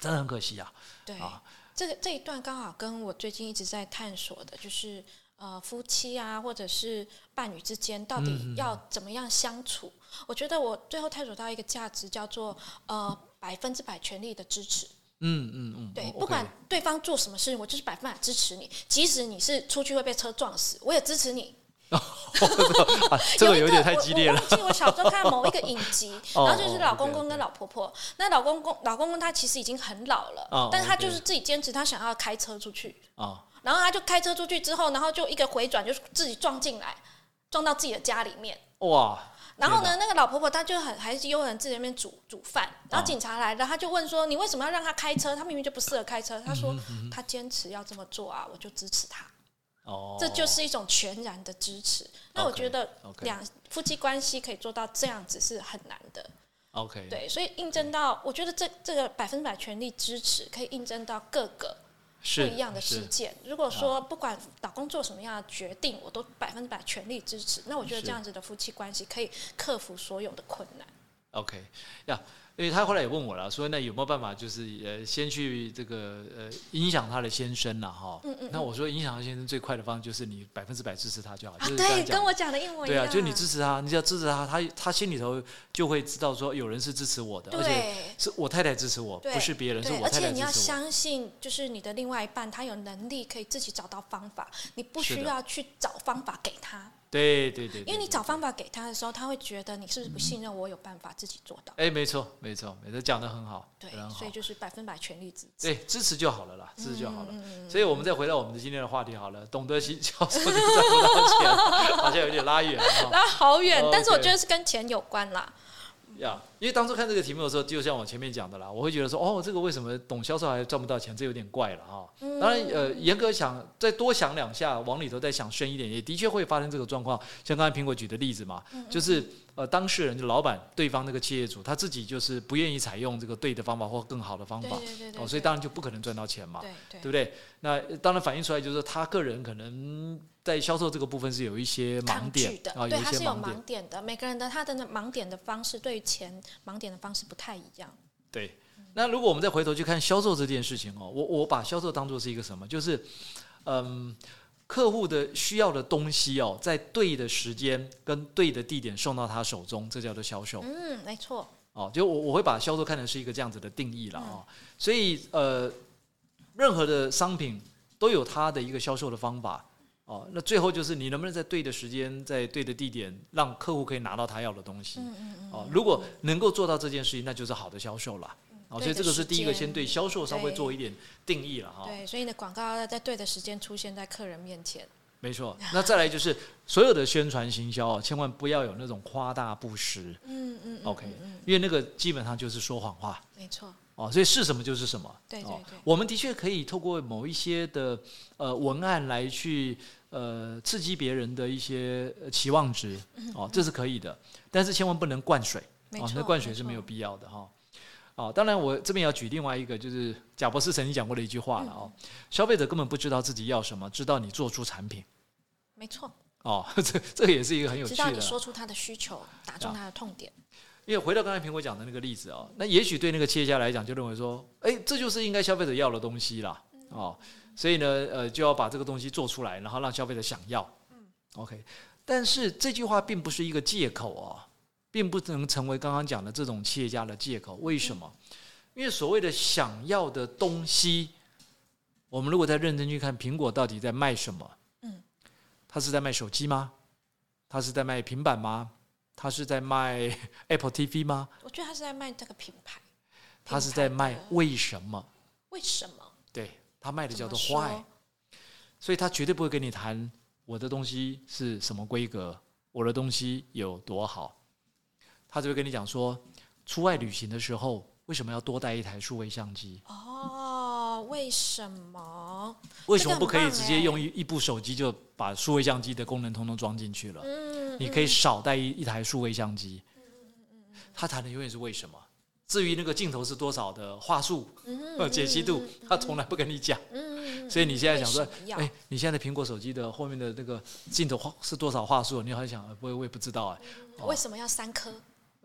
真的很可惜啊。对啊，这个这一段刚好跟我最近一直在探索的，就是呃夫妻啊，或者是伴侣之间到嗯底要怎么样相处。我觉得我最后探索到一个价值，叫做呃百分之百全力的支持。嗯嗯嗯，对，不管对方做什么事情，我就是百分百支持你。即使你是出去会被车撞死，我也支持你。啊，这个有点太激烈了我。记我 小时候看某一个影集，哦然后就是老公公跟老婆婆。那老公公老公公他其实已经很老了，哦但是他就是自己坚持，他想要开车出去。啊，然后他就开车出去之后，然后就一个回转，就自己撞进来，撞到自己的家里面。哇，然后呢，那个老婆婆她就很还是悠人自己在那边煮煮饭，然后警察来了，他就问说：“你为什么要让他开车？他明明就不适合开车。”他说：“他坚持要这么做啊，我就支持他。”哦，这就是一种全然的支持。那我觉得两夫妻关系可以做到这样子是很难的。OK，对，所以印证到，我觉得这这个百分百全力支持可以印证到各个不一样的事件。如果说不管老公做什么样的决定，我都百分之百全力支持，那我觉得这样子的夫妻关系可以克服所有的困难。OK，呀。因为他后来也问我了，说那有没有办法，就是呃，先去这个呃影响他的先生了哈？嗯嗯。那我说影响他先生最快的方式就是你百分之百支持他就好。就是对，跟我讲的一模一样。对啊，就是你支持他，你只要支持他，他他心里头就会知道说有人是支持我的，而且是我太太支持我，不是别人，是我太太支持我。而且你要相信，就是你的另外一半，他有能力可以自己找到方法，你不需要去找方法给他。对对对，因为你找方法给他的时候，他会觉得你是不是不信任我有办法自己做到？哎，没错没错，没错，讲的很好，对，所以就是百分百全力支持，对，支持就好了啦，支持就好了。所以我们再回到我们的今天的话题好了，懂得心教授赚不到钱，好像有点拉远，拉好远，但是我觉得是跟钱有关啦。呀，因为当初看这个题目的时候，就像我前面讲的啦，我会觉得说，哦，这个为什么懂销售还赚不到钱，这有点怪了哈。当然，呃，严格想再多想两下，往里头再想深一点，也的确会发生这个状况。像刚才苹果举的例子嘛，就是呃，当事人就老板对方那个企业主，他自己就是不愿意采用这个对的方法或更好的方法，哦，所以当然就不可能赚到钱嘛，对不对？那当然反映出来就是他个人可能。在销售这个部分是有一些盲点的，对，他是有盲点的。每个人的他的盲点的方式，对于钱盲点的方式不太一样。对，那如果我们再回头去看销售这件事情哦，我我把销售当做是一个什么？就是，嗯，客户的需要的东西哦，在对的时间跟对的地点送到他手中，这叫做销售。嗯，没错。哦，就我我会把销售看成是一个这样子的定义了哦。所以呃，任何的商品都有它的一个销售的方法。哦，那最后就是你能不能在对的时间，在对的地点，让客户可以拿到他要的东西。嗯嗯嗯。哦，如果能够做到这件事情，那就是好的销售了。哦，所以这个是第一个，先对销售稍微做一点定义了哈。对，所以你的广告要在对的时间出现在客人面前。没错。那再来就是所有的宣传行销，千万不要有那种夸大不实。嗯嗯。OK，因为那个基本上就是说谎话。没错。哦，所以是什么就是什么。对对对。我们的确可以透过某一些的呃文案来去。呃，刺激别人的一些期望值，哦，这是可以的，但是千万不能灌水，哦，那灌水是没有必要的哈。哦，当然我这边要举另外一个，就是贾博士曾经讲过的一句话了哦，消费者根本不知道自己要什么，知道你做出产品，没错。哦，这这个也是一个很有趣的，知道你说出他的需求，打中他的痛点。因为回到刚才苹果讲的那个例子哦，那也许对那个企业家来讲，就认为说，哎，这就是应该消费者要的东西啦，哦。所以呢，呃，就要把这个东西做出来，然后让消费者想要。嗯，OK。但是这句话并不是一个借口哦，并不能成为刚刚讲的这种企业家的借口。为什么？因为所谓的想要的东西，我们如果再认真去看，苹果到底在卖什么？嗯，他是在卖手机吗？他是在卖平板吗？他是在卖 Apple TV 吗？我觉得他是在卖这个品牌。他是在卖为什么？为什么？对。他卖的叫做坏，所以他绝对不会跟你谈我的东西是什么规格，我的东西有多好。他就会跟你讲说，出外旅行的时候为什么要多带一台数位相机？哦，为什么？为什么不可以直接用一一部手机就把数位相机的功能通通装进去了？嗯，你可以少带一一台数位相机。他谈的永远是为什么？至于那个镜头是多少的画素、解析度，他从来不跟你讲。所以你现在想说，哎，你现在的苹果手机的后面的那个镜头是多少话术？你好像想，不会，我也不知道哎。为什么要三颗？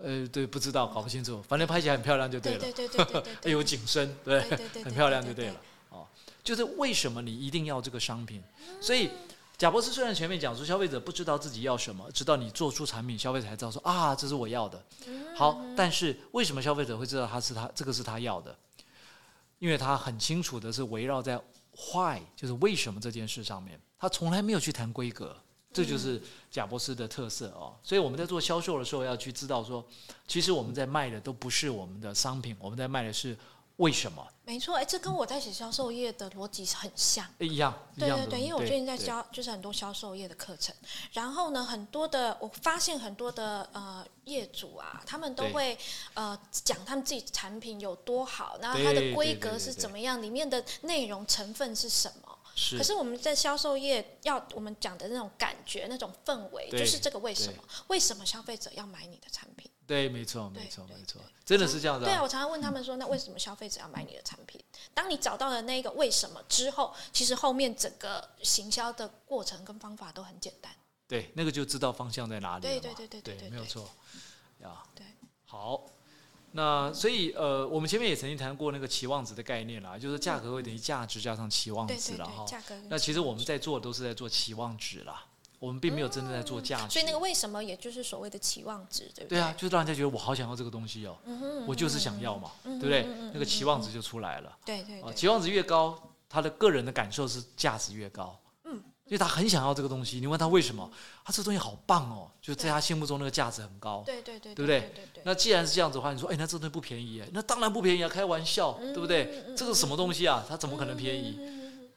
呃，对，不知道，搞不清楚。反正拍起来很漂亮就对了。对对对对对。有景深，对，很漂亮就对了。哦，就是为什么你一定要这个商品？所以。贾博士虽然前面讲说消费者不知道自己要什么，直到你做出产品，消费者才知道说啊，这是我要的。好，但是为什么消费者会知道他是他这个是他要的？因为他很清楚的是围绕在 why，就是为什么这件事上面，他从来没有去谈规格，这就是贾博士的特色哦。所以我们在做销售的时候，要去知道说，其实我们在卖的都不是我们的商品，我们在卖的是。为什么？没错，哎，这跟我在写销售业的逻辑是很像，一样，对对对，因为我最近在教，就是很多销售业的课程，然后呢，很多的我发现很多的呃业主啊，他们都会呃讲他们自己产品有多好，然后它的规格是怎么样，里面的内容成分是什么。是。可是我们在销售业要我们讲的那种感觉、那种氛围，就是这个为什么？为什么消费者要买你的产品？对，没错，没错，没错，真的是这样子、对啊，我常常问他们说，那为什么消费者要买你的产品？当你找到了那个为什么之后，其实后面整个行销的过程跟方法都很简单。对，那个就知道方向在哪里了嘛。对对对对对对对没有错。呀，对，好。那所以呃，我们前面也曾经谈过那个期望值的概念啦，就是价格会等于价值加上期望值了哈对，。价格那其实我们在做的都是在做期望值啦，我们并没有真正在做价值。所以那个为什么，也就是所谓的期望值，对不对对啊，就是让人家觉得我好想要这个东西哦，我就是想要嘛，对不对？那个期望值就出来了。对对，期望值越高，他的个人的感受是价值越高。嗯，因为他很想要这个东西，你问他为什么？他这个东西好棒哦，就在他心目中那个价值很高。对对对对不对那既然是这样子的话，你说，哎，那这东西不便宜哎，那当然不便宜啊，开玩笑，对不对？这个什么东西啊？它怎么可能便宜？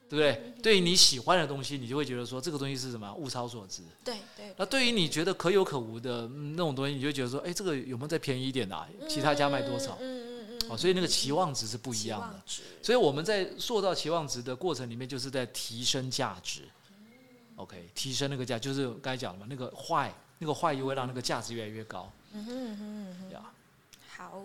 对不对？对于你喜欢的东西，你就会觉得说这个东西是什么？物超所值。对对，那对于你觉得可有可无的、嗯那种东西，你就觉得说，哎，这个有没有再便宜一点的、啊？其他家卖多少？嗯嗯嗯哦，所以那个期望值是不一样的所以我们在塑造期望值的过程里面，就是在提升价值。OK，提升那个价，就是刚才讲的嘛，那个坏，那个坏就会让那个价值越来越高。嗯哼嗯哼嗯哼。呀，好，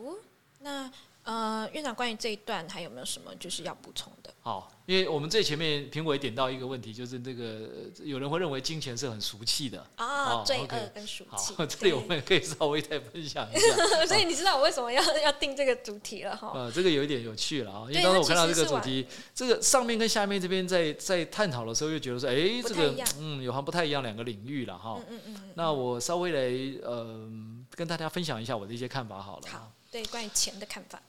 那呃，院长关于这一段还有没有什么就是要补充的？好，因为我们最前面评委点到一个问题，就是这个呃有人会认为金钱是很俗气的。啊，哦罪恶跟俗气好。这里我们也可以稍微再分享一下。所以你知道我为什么要要定这个主题了哈？呃，这个有一点有趣了啊，因为对当时我看到这个主题，这个上面跟下面这边在在探讨的时候，又觉得说，哎，这个嗯，有好像不太一样两个领域了哈。嗯嗯嗯，那我稍微来呃跟大家分享一下我的一些看法好了。好，对，关于钱的看法。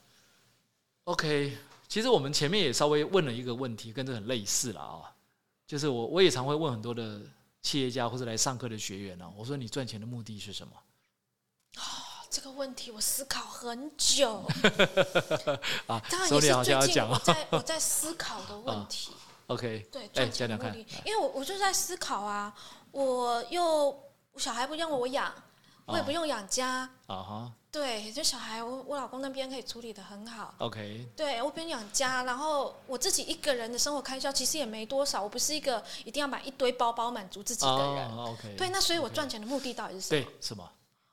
OK，其实我们前面也稍微问了一个问题，跟这很类似了啊，就是我我也常会问很多的企业家或者来上课的学员呢、我说你赚钱的目的是什么？这个问题我思考很久，啊当然手里好也是最近像要讲。啊。我在我在思考的问 题。OK，对，哎，赚讲讲看钱的。目的，因为我我就在思考啊，我又小孩不用我养，我也不用养家，啊哈对，就小孩我我老公那边可以处理的很好，，OK，对我不用养家，然后我自己一个人的生活开销其实也没多少，我不是一个一定要买一堆包包满足自己的人。啊，OK，对，那所以我赚钱的目的到底是什么？对什么？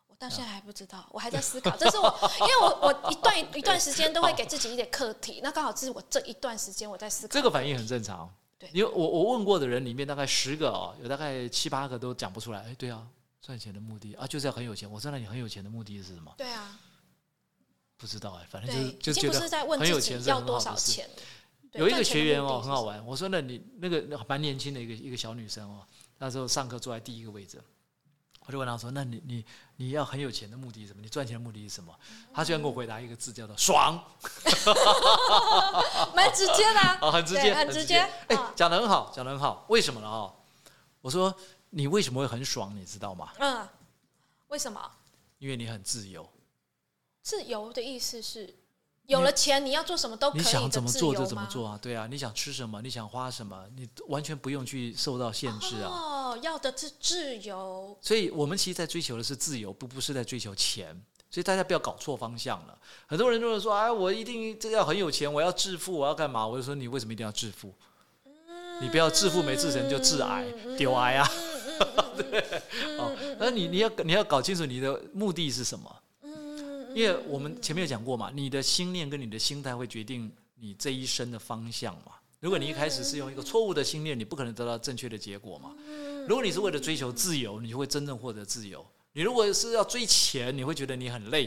我到现在还不知道，我还在思考。这是我，因为我我一段一段时间都会给自己一点课题，那刚好这是我这一段时间我在思考。这个反应很正常。对因为我我问过的人里面大概十个哦，有大概七八个都讲不出来。哎，对啊，赚钱的目的啊，就是要很有钱。我知道你很有钱的目的是什么？对啊，不知道哎，反正就是对，就觉得很有钱是要多少钱。有一个学员哦。很好玩。我说：“那你那个那蛮年轻的一个一个小女生哦，那时候上课坐在第一个位置，我就问她说：‘那你你你要很有钱的目的是什么？你赚钱的目的是什么？’她居然给我回答一个字叫做‘爽 蛮直接的、啊’，哦，很直接，很直接哎啊，讲的很好，讲的很好。为什么呢？哦，我说你为什么会很爽？你知道吗？嗯，为什么？因为你很自由，自由的意思是，有了钱你要做什么都可以你想怎么做就？怎么做啊。对啊，你想吃什么，你想花什么，你完全不用去受到限制啊。哦，要的是自由。所以我们其实在追求的是自由，不不是在追求钱。所以大家不要搞错方向了。很多人都是说，哎，我一定这个要很有钱，我要致富，我要干嘛？我就说，你为什么一定要致富？你不要致富没致成就致癌，丢癌啊！对，哦，那你你要你要搞清楚你的目的是什么。因为我们前面有讲过嘛，你的心念跟你的心态会决定你这一生的方向嘛。如果你一开始是用一个错误的心念，你不可能得到正确的结果嘛。如果你是为了追求自由，你就会真正获得自由。你如果是要追钱，你会觉得你很累，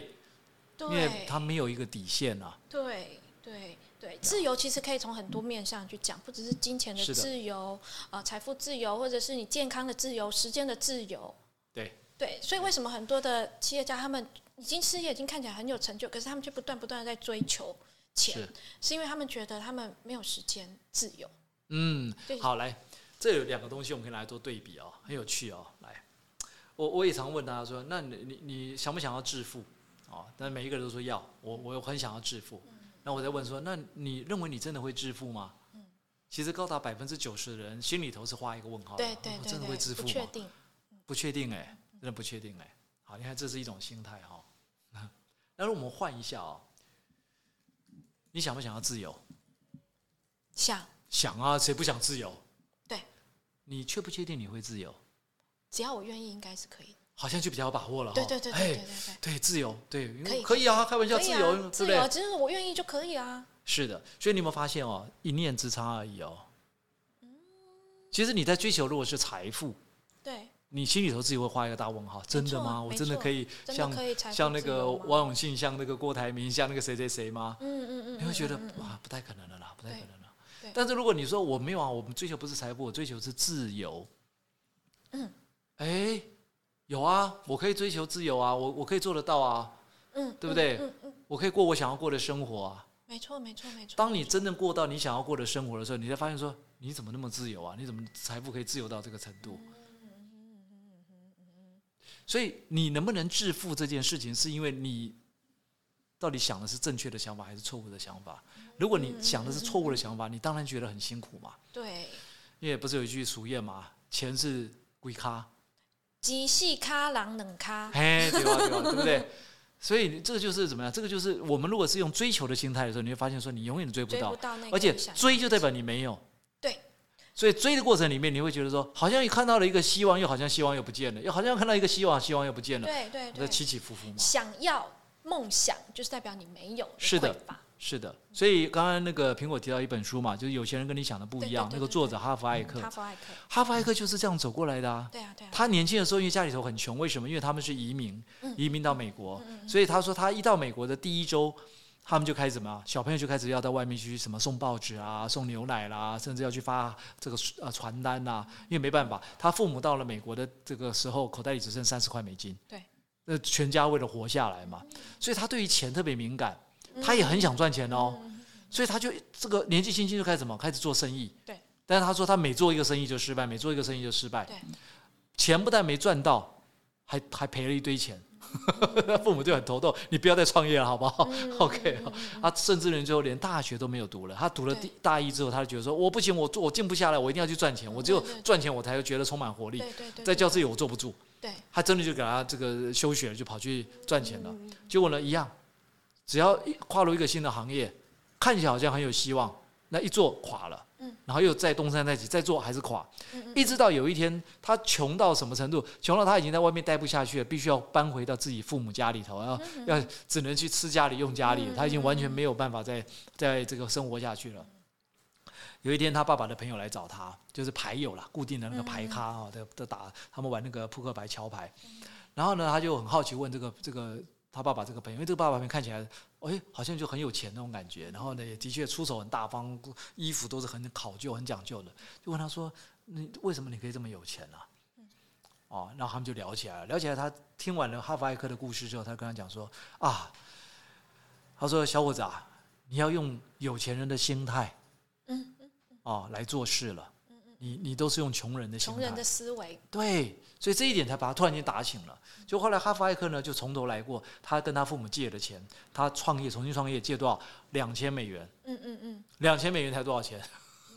因为对，它没有一个底线啊。对对对，自由其实可以从很多面上去讲，不只是金钱的自由，啊，财富自由，或者是你健康的自由、时间的自由。对对，所以为什么很多的企业家他们已经事业已经看起来很有成就，可是他们却不断不断的在追求钱，是是因为他们觉得他们没有时间自由。嗯，好，来，这有两个东西我们可以来做对比哦，很有趣哦。来，我我也常问大家说，那你你你想不想要致富？哦，但每一个人都说要，我我很想要致富。那我在问说，那你认为你真的会致富吗？嗯其实高达百分之九十的人心里头是画一个问号的。对对对我真的会致，富吗？不确定。不确定哎、真的不确定哎、好，你看这是一种心态哈、那如果我们换一下哦，你想不想要自由？想，想啊，谁不想自由？对，你确不确定你会自由？只要我愿意，应该是可以。好像就比较有把握了哈。对对对对对哎对对，自由，对，可以可以啊，开玩笑，自由，自由，？只是我愿意就可以啊。是的，所以你有没有发现哦，一念之差而已哦。其实你在追求如果是财富，对，你心里头自己会画一个大问号，真的吗？我真的可以像像那个王永庆，像那个郭台铭，像那个谁谁谁吗？嗯嗯嗯，你会觉得嗯嗯嗯哇，不太可能了啦，不太可能了。但是如果你说我没有啊，我们追求不是财富，我追求是自由。嗯，哎，有啊，我可以追求自由啊，我我可以做得到啊，嗯，对不对嗯嗯，我可以过我想要过的生活啊。没错没错没错。当你真正过到你想要过的生活的时候，你才发现说，你怎么那么自由啊？你怎么财富可以自由到这个程度？所以你能不能致富这件事情，是因为你到底想的是正确的想法还是错误的想法？如果你想的是错误的想法，你当然觉得很辛苦嘛。对，因为不是有一句俗谚嘛，钱是龟咖，鸡细卡狼冷卡，嘿，对吧？对吧？对不对？所以这个就是怎么样？这个就是我们如果是用追求的心态的时候，你会发现说你永远追不到追不，到而且追就代表你没有。对，所以追的过程里面，你会觉得说，好像看到了一个希望，又好像希望又不见了，又好像看到一个希望，希望又不见了，对对对，起起伏伏嘛。想要梦想就是代表你没有是的是的，所以刚刚那个苹果提到一本书嘛，就是有些人跟你想的不一样。对对对那个作者哈佛艾克。嗯，哈佛艾克，哈佛艾克就是这样走过来的啊。对啊对啊，他年轻的时候，因为家里头很穷，为什么？因为他们是移民，嗯。移民到美国，所以他说他一到美国的第一周，他们就开始什么？小朋友就开始要到外面去什么送报纸啊、送牛奶啦，甚至要去发这个呃传单呐、因为没办法，他父母到了美国的这个时候，口袋里只剩三十块美金，对，那全家为了活下来嘛，所以他对于钱特别敏感，他也很想赚钱哦，所以他就这个年纪轻轻就开始什么？开始做生意，对。但是他说他每做一个生意就失败，每做一个生意就失败，对钱不但没赚到，还还赔了一堆钱。父母就很头痛，你不要再创业了，好不好、o k 他甚至连最后连大学都没有读了。他读了第大一之后，他就觉得说我不行，我做我静不下来，我一定要去赚钱。我只有赚钱，我才会觉得充满活力。对对对，在教室里我坐不住，对他真的就给他这个休学，就跑去赚钱嗯了。结果呢，一样，只要一跨入一个新的行业，看起来好像很有希望，那一做垮了，嗯然后又再东山再起，再做还是垮，一直到有一天他穷到什么程度？穷到他已经在外面待不下去了，必须要搬回到自己父母家里头，要嗯要只能去吃家里用家里，他已经完全没有办法再在这个生活下去了。有一天，他爸爸的朋友来找他，就是牌友啦，固定的那个牌咖啊，的的打，他们玩那个扑克牌、桥牌。然后呢，他就很好奇问这个这个他爸爸这个朋友，因为这个爸爸朋友看起来，哎，好像就很有钱那种感觉。然后呢，也的确出手很大方，衣服都是很考究、很讲究的。就问他说：“你为什么你可以这么有钱啊？”哦，然后他们就聊起来了。聊起来，他听完了哈佛艾克的故事之后，他跟他讲说：“啊，他说小伙子啊，你要用有钱人的心态，嗯哦来做事了。你你都是用穷人的心态穷人的，思维，对，所以这一点才把他突然间打醒了。就后来哈佛艾克呢，就从头来过，他跟他父母借的钱，他创业重新创业借多少？两千美元，嗯嗯嗯，两千美元才多少钱？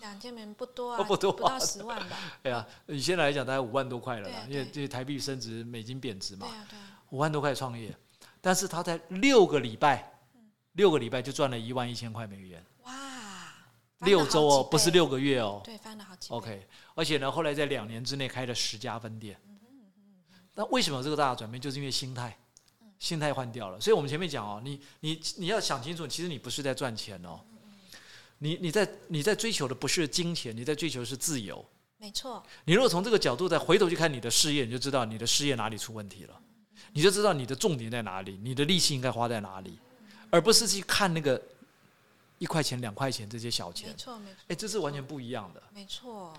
两千美元不多啊，不多啊不到十万吧？哎呀，以现在来讲大概五万多块了啦啊，因为对这台币升值，美金贬值嘛对，啊对啊，五万多块创业，但是他在六个礼拜，六个礼拜就赚了一万一千块美元，哇，六周哦，不是六个月哦。对，翻了好几倍 OK，而且呢，后来在两年之内开了十家分店。那为什么这个大的转变？就是因为心态，心态换掉了。所以我们前面讲哦，你你你要想清楚，其实你不是在赚钱哦，你你在你在追求的不是金钱，你在追求的是自由。没错，你如果从这个角度再回头去看你的事业，你就知道你的事业哪里出问题了，你就知道你的重点在哪里，你的力气应该花在哪里，而不是去看那个一块钱、两块钱这些小钱没钱。错没错哎，这是完全不一样的。没错，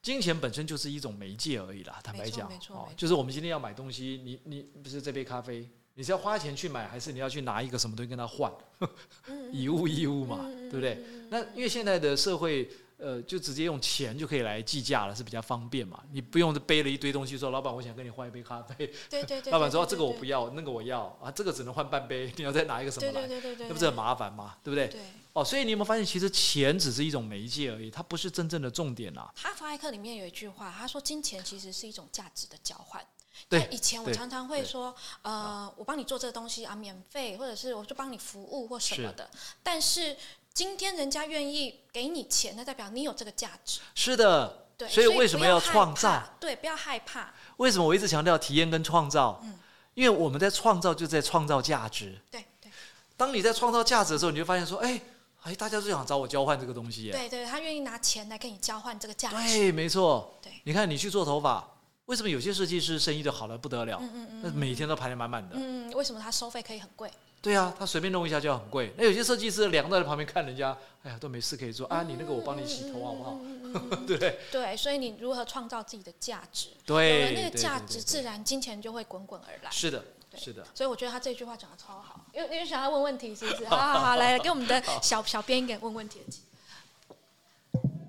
金钱本身就是一种媒介而已啦，坦白讲就是我们今天要买东西，你你不是这杯咖啡，你是要花钱去买，还是你要去拿一个什么东西跟他换？嗯以物易物嘛，嗯对不对？那因为现在的社会，呃，就直接用钱就可以来计价了，是比较方便嘛。你不用背了一堆东西说，老板，我想跟你换一杯咖啡。对对 对，老板说、对这个我不，要，那个我要啊，这个只能换半杯，你要再拿一个什么对对来？对对对，那不是很麻烦嘛？对不对？对。哦，所以你有没有发现，其实钱只是一种媒介而已，它不是真正的重点啊。哈佛艾克里面有一句话，他说金钱其实是一种价值的交换。对以前我常常会说，呃，我帮你做这个东西啊，免费，或者是我就帮你服务或什么的。但是今天人家愿意给你钱，那代表你有这个价值。是的，对，所以为什么要要创造？对，不要害怕。为什么我一直强调体验跟创造？嗯因为我们在创造，就在创造价值。对对当你在创造价值的时候，你就发现说，哎哎，大家都想找我交换这个东西耶。对对，他愿意拿钱来跟你交换这个价值。对，没错。对你看你去做头发，为什么有些设计师生意就好的不得了？嗯嗯嗯每天都排得满满的。嗯，为什么他收费可以很贵？对啊，他随便弄一下就要很贵。那有些设计师凉在旁边看人家，哎呀，都没事可以做啊，你那个我帮你洗头好不好？嗯嗯对对？所以你如何创造自己的价值？有对，那个价值，自然金钱就会滚滚而来。是的，是的。所以我觉得他这句话讲的超好。因为因为想要问问题，是不是？好好好，来给我们的小小编一点问问题的机会。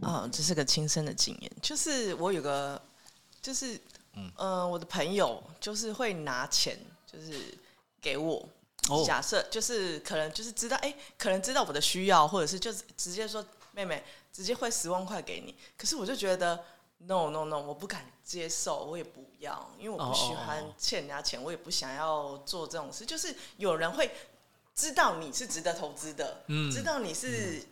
嗯，这是个亲身的经验，就是我有个，就是，嗯、呃，我的朋友就是会拿钱，就是给我。哦假设就是可能就是知道，哎、可能知道我的需要，或者是就是直接说，妹妹直接汇十万块给你。可是我就觉得，no no no，我不敢接受，我也不要，因为我不喜欢欠人家钱，我也不想要做这种事。就是有人会知道你是值得投资的，嗯知道你是。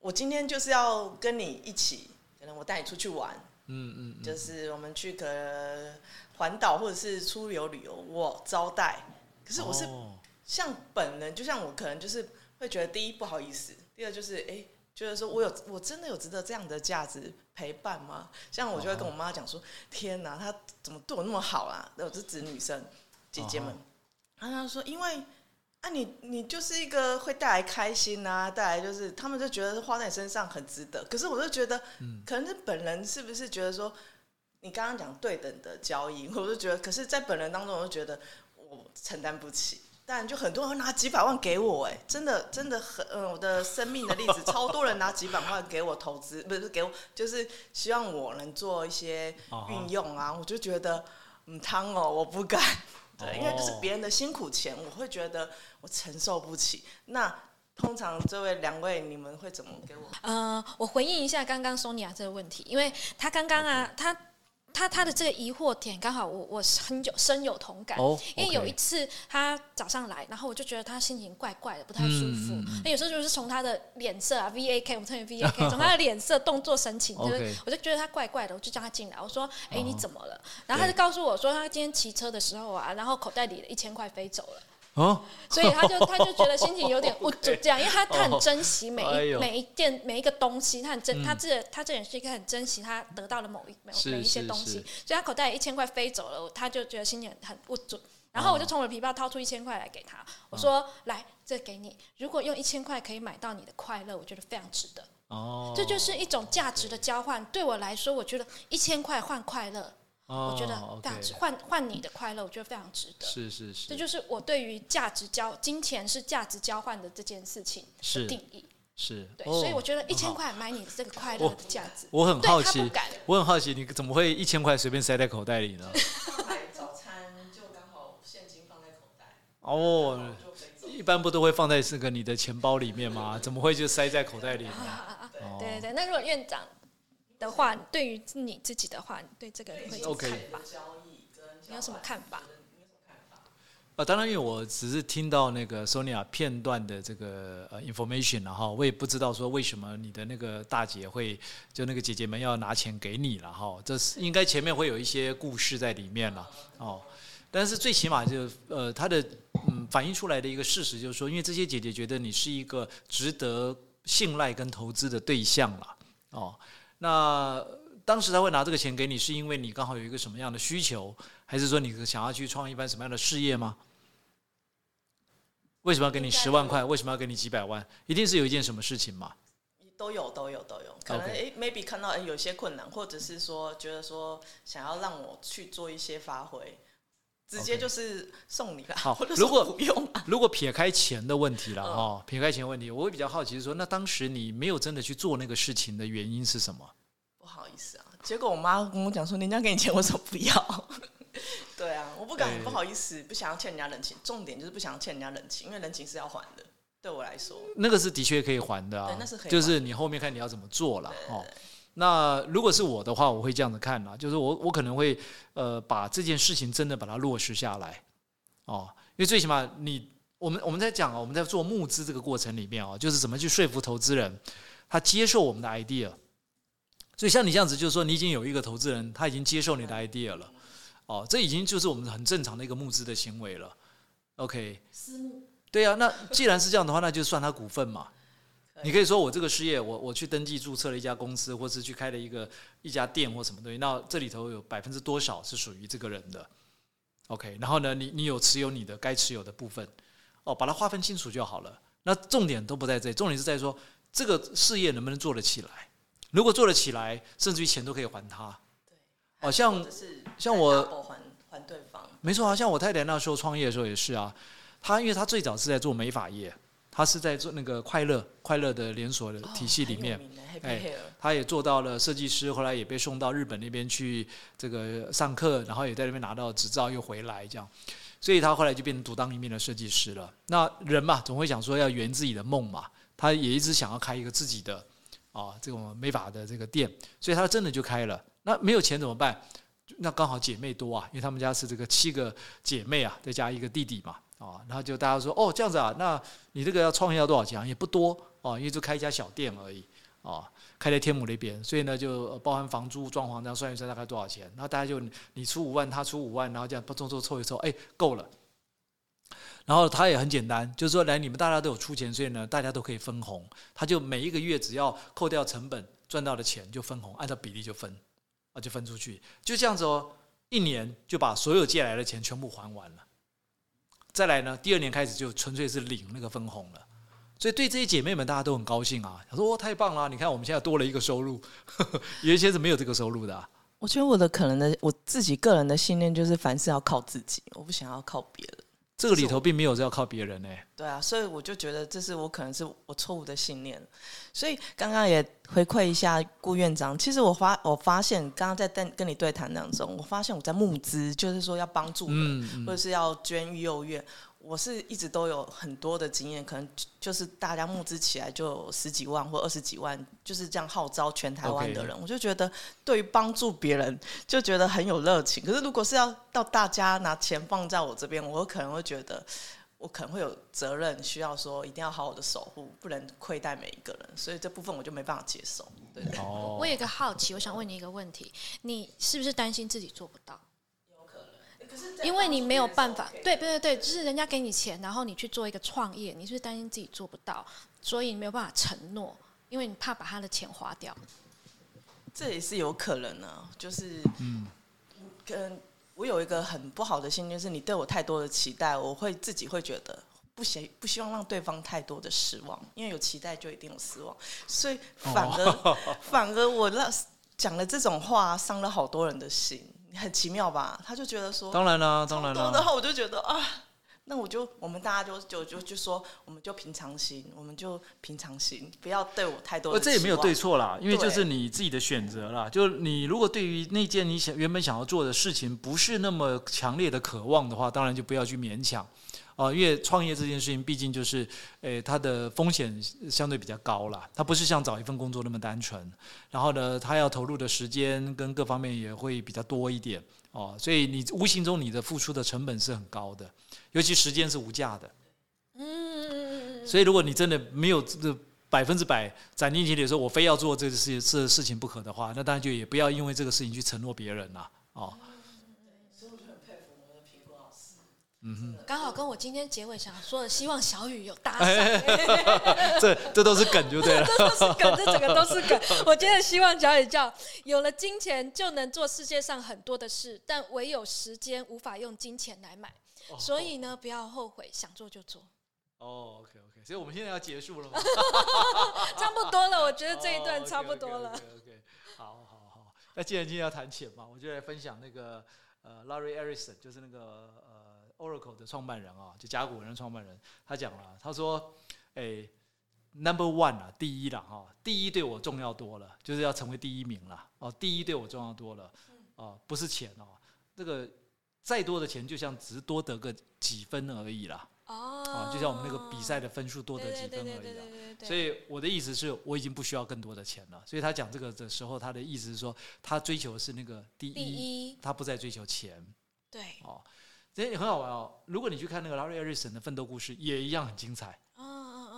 我今天就是要跟你一起，可能我带你出去玩，嗯嗯嗯，就是我们去个环岛或者是出游旅游，我招待。可是我是哦像本人，就像我可能就是会觉得，第一不好意思，第二就是哎、诶觉得说我有我真的有值得这样的价值陪伴吗？像我就会跟我妈讲说，天哪，她怎么对我那么好啊？我是指女生姐姐们，然后她说，因为。啊你，你就是一个会带来开心啊，带来就是他们就觉得花在你身上很值得。可是我就觉得，可能是本人是不是觉得说，你刚刚讲对等的交易，我就觉得，可是，在本人当中，我就觉得我承担不起。但就很多人会拿几百万给我、哎，真的真的很，嗯，我的生命的例子，超多人拿几百万给我投资，不是给我，就是希望我能做一些运用啊。我就觉得，嗯，汤哦，我不敢，对，因为这是哦别人的辛苦钱，我会觉得我承受不起。那通常这位两位，你们会怎么给我？呃，我回应一下刚刚 Sonia 这个问题，因为他刚刚啊，他他他的这个疑惑点，刚好我我很有深有同感。哦，因为有一次他早上来，然后我就觉得他心情怪怪的，不太舒服。那有时候就是从他的脸色啊，V A K，我们称为 V A K，从他的脸色、动作、神情，就是我就觉得他怪怪的，我就叫他进来，我说：“哎、哦你怎么了？”然后他就告诉我说，他今天骑车的时候啊，然后口袋里的一千块飞走了。哦，所以他就他就觉得心情有点无助，这样，因为他他很珍惜每一、哎每一件每一个东西，他很珍、嗯他这他这人是一个很珍惜他得到的某一每是每一些东西，所以他口袋里一千块飞走了，他就觉得心情很不准。然后我就从我的皮包掏出一千块来给他，我说：“来，这给你。如果用一千块可以买到你的快乐，我觉得非常值得。哦，这就是一种价值的交换。对我来说，我觉得一千块换快乐，哦，我觉得非常 OK 值。换换你的快乐，我觉得非常值得。是是是，这就是我对于价值交金钱是价值交换的这件事情是的定义。是，对，哦所以我觉得一千块买你的这个快乐的价值，我很好奇。我很好奇，你怎么会一千块随便塞在口袋里呢？买早餐就刚好现金放在口袋，哦。一般不都会放在这个你的钱包里面吗？怎么会就塞在口袋里呢？对对对，那如果院长的话，对于你自己的话，你对这个你会有看法？你有什么看法？呃，当然，因为我只是听到那个 Sonia 片段的这个呃 information，然后我也不知道说为什么你的那个大姐会就那个姐姐们要拿钱给你了哈，这是应该前面会有一些故事在里面了哦。但是最起码就呃，她的嗯反映出来的一个事实就是说，因为这些姐姐觉得你是一个值得信赖跟投资的对象了哦。那当时他会拿这个钱给你，是因为你刚好有一个什么样的需求，还是说你想要去创一番什么样的事业吗？为什么要给你十万块？为什么要给你几百万？一定是有一件什么事情嘛？都有都有都有，可能诶 maybe 看到诶有些困难，或者是说觉得说想要让我去做一些发挥，直接就是送你了。好如果不用啊，如果撇开钱的问题了嗯哈、撇开钱的问题，我会比较好奇是说，那当时你没有真的去做那个事情的原因是什么？不好意思啊。结果我妈跟我讲说，人家给你钱，为什么不要？对啊，我不敢，不好意思，不想要欠人家人情。重点就是不想要欠人家人情，因为人情是要还的。对我来说，那个是的确可以还的啊，对那是可以就是你后面看你要怎么做了对哦。那如果是我的话，我会这样子看啦，就是我我可能会呃把这件事情真的把它落实下来哦，因为最起码你我们我们在讲啊，我们在做募资这个过程里面啊，就是怎么去说服投资人他接受我们的 idea。所以像你这样子，就是说你已经有一个投资人，他已经接受你的 idea 了，哦，这已经就是我们很正常的一个募资的行为了。OK，私募对啊，那既然是这样的话，那就算他股份嘛。你可以说我这个事业，我我去登记注册了一家公司，或是去开了一个一家店或什么东西，那这里头有百分之多少是属于这个人的？OK，然后呢，你你有持有你的该持有的部分，哦，把它划分清楚就好了。那重点都不在这里，重点是在说这个事业能不能做得起来。如果做得起来，甚至于钱都可以还他。哦像像我还还对方，没错啊，像我太太那时候创业的时候也是啊，她因为她最早是在做美发业，她是在做那个快乐快乐的连锁的体系里面，哎她也做到了设计师，后来也被送到日本那边去这个上课，然后也在那边拿到执照，又回来这样，所以他后来就变成独当一面的设计师了。那人嘛，总会想说要圆自己的梦嘛，他也一直想要开一个自己的啊这种美发的这个店，所以他真的就开了。那没有钱怎么办？那刚好姐妹多啊，因为他们家是这个七个姐妹啊，再加一个弟弟嘛，啊，然后就大家说哦这样子啊，那你这个要创业要多少钱啊？也不多哦，因为就开一家小店而已啊，开在天母那边，所以呢就包含房租、装潢这样算一算大概多少钱？然后大家就你出五万，他出五万，然后这样凑凑凑一凑，哎够了。然后他也很简单，就是说来你们大家都有出钱，所以呢大家都可以分红，他就每一个月只要扣掉成本赚到的钱就分红，按照比例就分。啊，就分出去，就这样子哦，一年就把所有借来的钱全部还完了。再来呢，第二年开始就纯粹是领那个分红了。所以对这些姐妹们，大家都很高兴啊。她说：“哦，太棒了！你看我们现在多了一个收入，有一些是没有这个收入的、我觉得我的可能的我自己个人的信念就是凡事要靠自己，我不想要靠别人。这个里头并没有是要靠别人呢、对啊，所以我就觉得这是我可能是我错误的信念。所以刚刚也回馈一下顾院长，其实我发我发现，刚刚在跟跟你对谈当中，我发现我在募资，就是说要帮助人，嗯嗯或者是要捐育幼院，我是一直都有很多的经验，可能就就是大家募资起来就有十几万或二十几万，就是这样号召全台湾的人我就觉得对于帮助别人就觉得很有热情。可是如果是要到大家拿钱放在我这边，我可能会觉得。我可能会有责任，需要说一定要好好的守护，不能亏待每一个人，所以这部分我就没办法接受。对，哦我有一个好奇，我想问你一个问题：你是不是担心自己做不到？因为你没有办法，对对对对，就是人家给你钱，然后你去做一个创业，你是不是担心自己做不到，所以你没有办法承诺，因为你怕把他的钱花掉。这也是有可能啊，就是嗯，跟我有一个很不好的心，就是你对我太多的期待，我会自己会觉得不希不希望让对方太多的失望，因为有期待就一定有失望，所以反而、哦。反而我让 讲了这种话，伤了好多人的心，很奇妙吧？他就觉得说，当然啦，当然啦，多的话，我就觉得啊，那我就我们大家就就就就说，我们就平常心，我们就平常心，不要对我太多这也没有对错啦，因为就是你自己的选择啦。就你如果对于那件你想原本想要做的事情不是那么强烈的渴望的话，当然就不要去勉强。啊、因为创业这件事情毕竟就是，诶、它的风险相对比较高啦，它不是像找一份工作那么单纯。然后呢，它要投入的时间跟各方面也会比较多一点哦，所以你无形中你的付出的成本是很高的，尤其时间是无价的。嗯，所以，如果你真的没有这百分之百斩钉截铁说，我非要做这个事这事情不可的话，那当然就也不要因为这个事情去承诺别人啦。哦，刚好跟我今天结尾想说的，希望小雨有搭讪。这这都是梗就对了。这都是梗，这整个都是梗。我今天希望小雨叫有了金钱就能做世界上很多的事，但唯有时间无法用金钱来买。所以呢，不要后悔，想做就做。哦，OK OK，所以我们现在要结束了吗？差不多了，我觉得这一段差不多了。OK OK，好好好。那既然今天要谈钱嘛，我就来分享那个呃，Larry Ellison，就是那个呃 Oracle 的创办人啊，就甲骨文的创办人，他讲了，他说，哎。Number one 啊，第一了哈，第一对我重要多了，就是要成为第一名了。哦，第一对我重要多了，哦，不是钱哦，这个再多的钱，就像只是多得个几分而已啦。哦啊，就像我们那个比赛的分数多得几分而已所以我的意思是我已经不需要更多的钱了。所以他讲这个的时候，他的意思是说，他追求的是那个第一，第一，他不再追求钱对，哦。这也很好玩哦。如果你去看那个 Larry Ellison 的奋斗故事，也一样很精彩。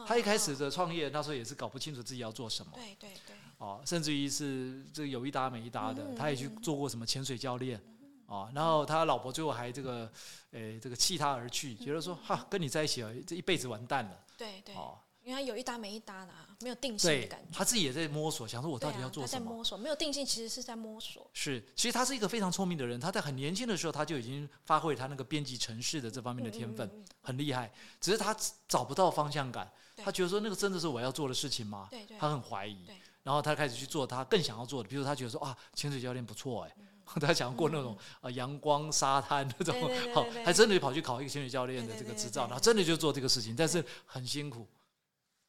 他一开始的创业那时候也是搞不清楚自己要做什么。对对对，哦，甚至于是这个有一搭没一搭的，嗯他也去做过什么潜水教练，哦，然后他老婆最后还这个，诶，这个弃他而去，觉得说哈，跟你在一起啊，这一辈子完蛋了，对对，哦，因为他有一搭没一搭的、啊，没有定性的感，觉。他自己也在摸索，想说我到底要做什么。在摸索，没有定性，其实是在摸索。是，其实他是一个非常聪明的人，他在很年轻的时候他就已经发挥他那个编辑城市的这方面的天分，嗯嗯嗯很厉害。只是他找不到方向感，他觉得说那个真的是我要做的事情吗？对对他很怀疑。然后他开始去做他更想要做的，比如他觉得说啊，潜水教练不错哎、他想要过那种啊阳光沙滩那种好还真的跑去考一个潜水教练的这个执照，然后真的就做这个事情，但是很辛苦。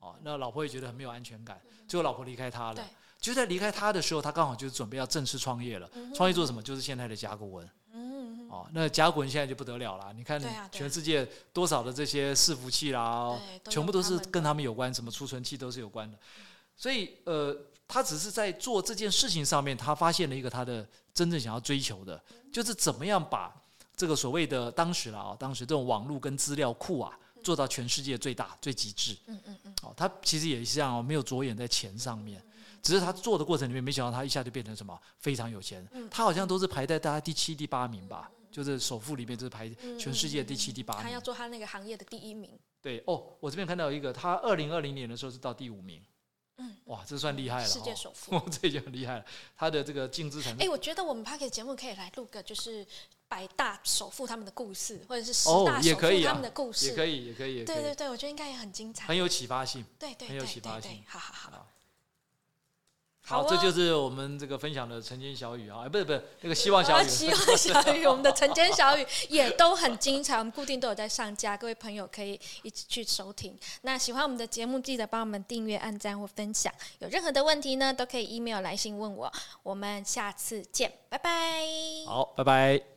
哦，那老婆也觉得很没有安全感，最后老婆离开他了对。就在离开他的时候，他刚好就准备要正式创业了。创业做什么？就是现在的甲骨文。嗯，哦，那甲骨文现在就不得了了。你看全世界多少的这些伺服器啦，全部都是跟他们有关，什么储存器都是有关的。所以呃，他只是在做这件事情上面，他发现了一个他的真正想要追求的，就是怎么样把这个所谓的当时啦啊，当时这种网络跟资料库啊，做到全世界最大最极致。嗯嗯嗯，哦，他其实也是这样哦，没有着眼在钱上面，只是他做的过程里面，没想到他一下就变成什么非常有钱。嗯他好像都是排在大家第七、第八名吧，就是首富里面就是排全世界第七、第八他要。做他那个行业的第一名。对哦，我这边看到一个，他二零二零年的时候是到第五名。嗯，哇，这算厉害了、哦，世界首富 这已经很厉害了。他的这个净资产，哎、我觉得我们 p a r k 节目可以来录个，就是百大首富他们的故事，或者是十哦大首富他们的故事。也可以，也可以，也可以，对对对，我觉得应该也很精彩。很有启发性。对对很有对对对启发性，好好好。好好好，这哦就是我们这个分享的晨间小语啊，哎，不是不是那个希望小雨，希望小雨，我们的晨间小雨 也都很精彩，我们固定都有在上架，各位朋友可以一起去收听。那喜欢我们的节目，记得帮我们订阅、按赞或分享。有任何的问题呢，都可以 email 来信问我。我们下次见，拜拜。好，拜拜。